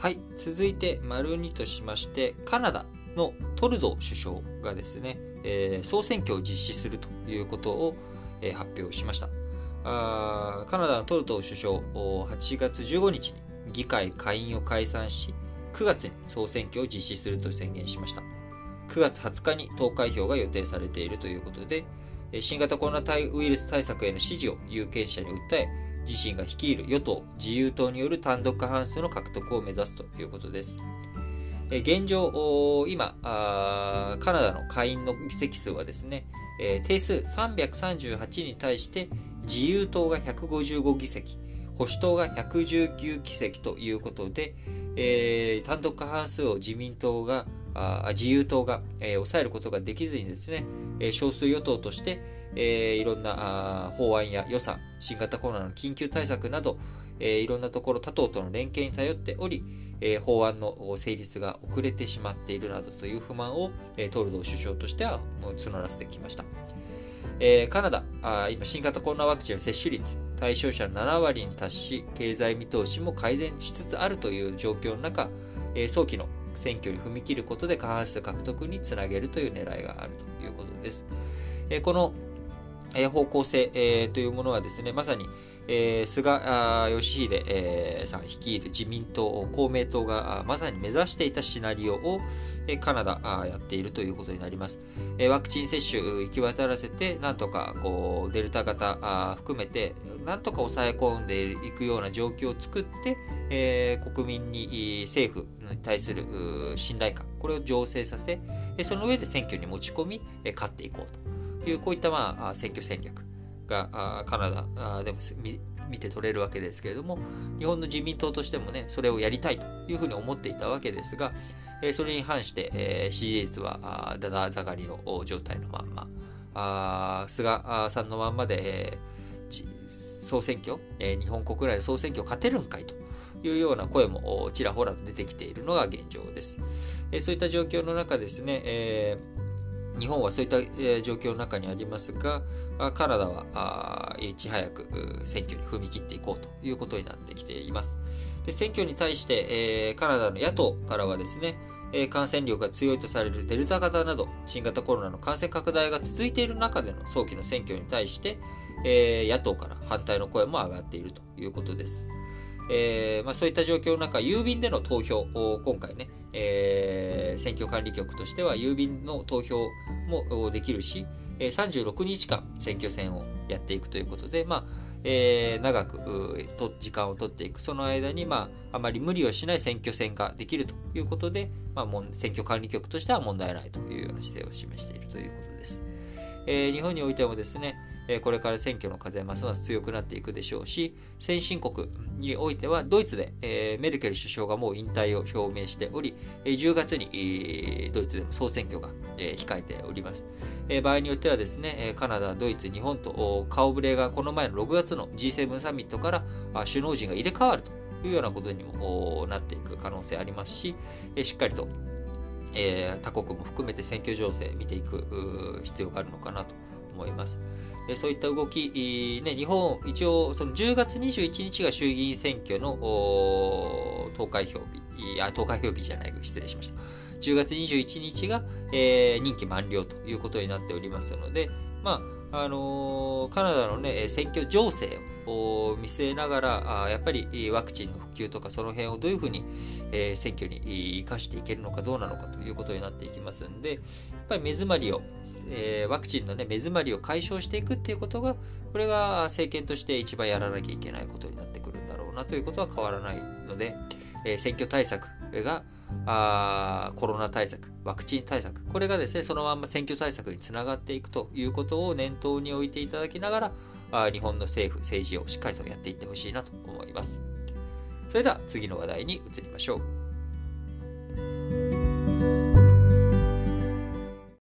はい、続いて、丸2としまして、カナダのトルドー首相がですね、えー、総選挙を実施するということを、えー、発表しましたあ。カナダのトルド首相、8月15日に議会下院を解散し、9月に総選挙を実施すると宣言しました。9月20日に投開票が予定されているということで、新型コロナウイルス対策への支持を有権者に訴え、自身が率いる与党・自由党による単独過半数の獲得を目指すということです。現状、今、カナダの下院の議席数はですね、定数338に対して自由党が155議席、保守党が119議席ということで、えー、単独過半数を自民党が、あ自由党が、えー、抑えることができずにですね、えー、少数与党として、えー、いろんなあ法案や予算、新型コロナの緊急対策など、えー、いろんなところ他党との連携に頼っており、えー、法案の成立が遅れてしまっているなどという不満を、えー、トルドー首相としては募らせてきました。えー、カナダあ、今新型コロナワクチンの接種率、対象者7割に達し、経済見通しも改善しつつあるという状況の中、えー、早期の選挙に踏み切ることで過半数獲得につなげるという狙いがあるということです。え、この、え、方向性、えー、というものはですね、まさに、えー、菅義偉、えー、さん率いる自民党、公明党がまさに目指していたシナリオを、え、カナダあやっているということになります。え、ワクチン接種行き渡らせて、なんとかこうデルタ型あ含めて、なんとか抑え込んでいくような状況を作って、え、国民に政府に対する信頼感、これを醸成させ、その上で選挙に持ち込み、勝っていこうという、こういったまあ選挙戦略。がカナダでも見て取れるわけですけれども、日本の自民党としてもね、それをやりたいというふうに思っていたわけですが、それに反して、支持率はだだ下がりの状態のまんま、あ菅さんのまんまで、総選挙、日本国内の総選挙を勝てるんかいというような声もちらほら出てきているのが現状です。そういった状況の中ですね、えー日本はそういった、え状況の中にありますが、カナダはいち早く選挙に踏み切っていこうということになってきています。で選挙に対して、えカナダの野党からはですね、え感染力が強いとされるデルタ型など新型コロナの感染拡大が続いている中での早期の選挙に対して、え野党から反対の声も上がっているということです。えー、まあ、そういった状況の中、郵便での投票、今回ね、えー、選挙管理局としては郵便の投票もできるし、36日間選挙戦をやっていくということで、まあ、えー、長くと時間を取っていく。その間に、まあ、あまり無理をしない選挙戦ができるということで、まあ、選挙管理局としては問題ないというような姿勢を示しているということです。えー、日本においてもですね、えこれから選挙の風はますます強くなっていくでしょうし、先進国においてはドイツで、えメルケル首相がもう引退を表明しており、え10月に、ドイツでも総選挙が、え控えております、え場合によってはですね、カナダ、ドイツ、日本と顔ぶれがこの前の6月の G7 サミットから首脳陣が入れ替わるというようなことにもなっていく可能性ありますし、しっかりとえ他国も含めて選挙情勢見ていく必要があるのかなと思います。そういった動き、ね、日本、一応、その10月21日が衆議院選挙の投開票日、あ、投開票日じゃない、失礼しました。10月21日が、えー、任期満了ということになっておりますので、まあ、あのー、カナダのね、選挙情勢を見据えながら、やっぱりワクチンの普及とかその辺をどういうふうに、選挙に生かしていけるのかどうなのかということになっていきますんで、やっぱり目詰まりをえ、ワクチンの、ね、目詰まりを解消していくっていうことが、これが政権として一番やらなきゃいけないことになってくるんだろうなということは変わらないので、え、選挙対策があコロナ対策、ワクチン対策、これがですね、そのまま選挙対策につながっていくということを念頭に置いていただきながら、あ日本の政府、政治をしっかりとやっていってほしいなと思います。それでは次の話題に移りましょう。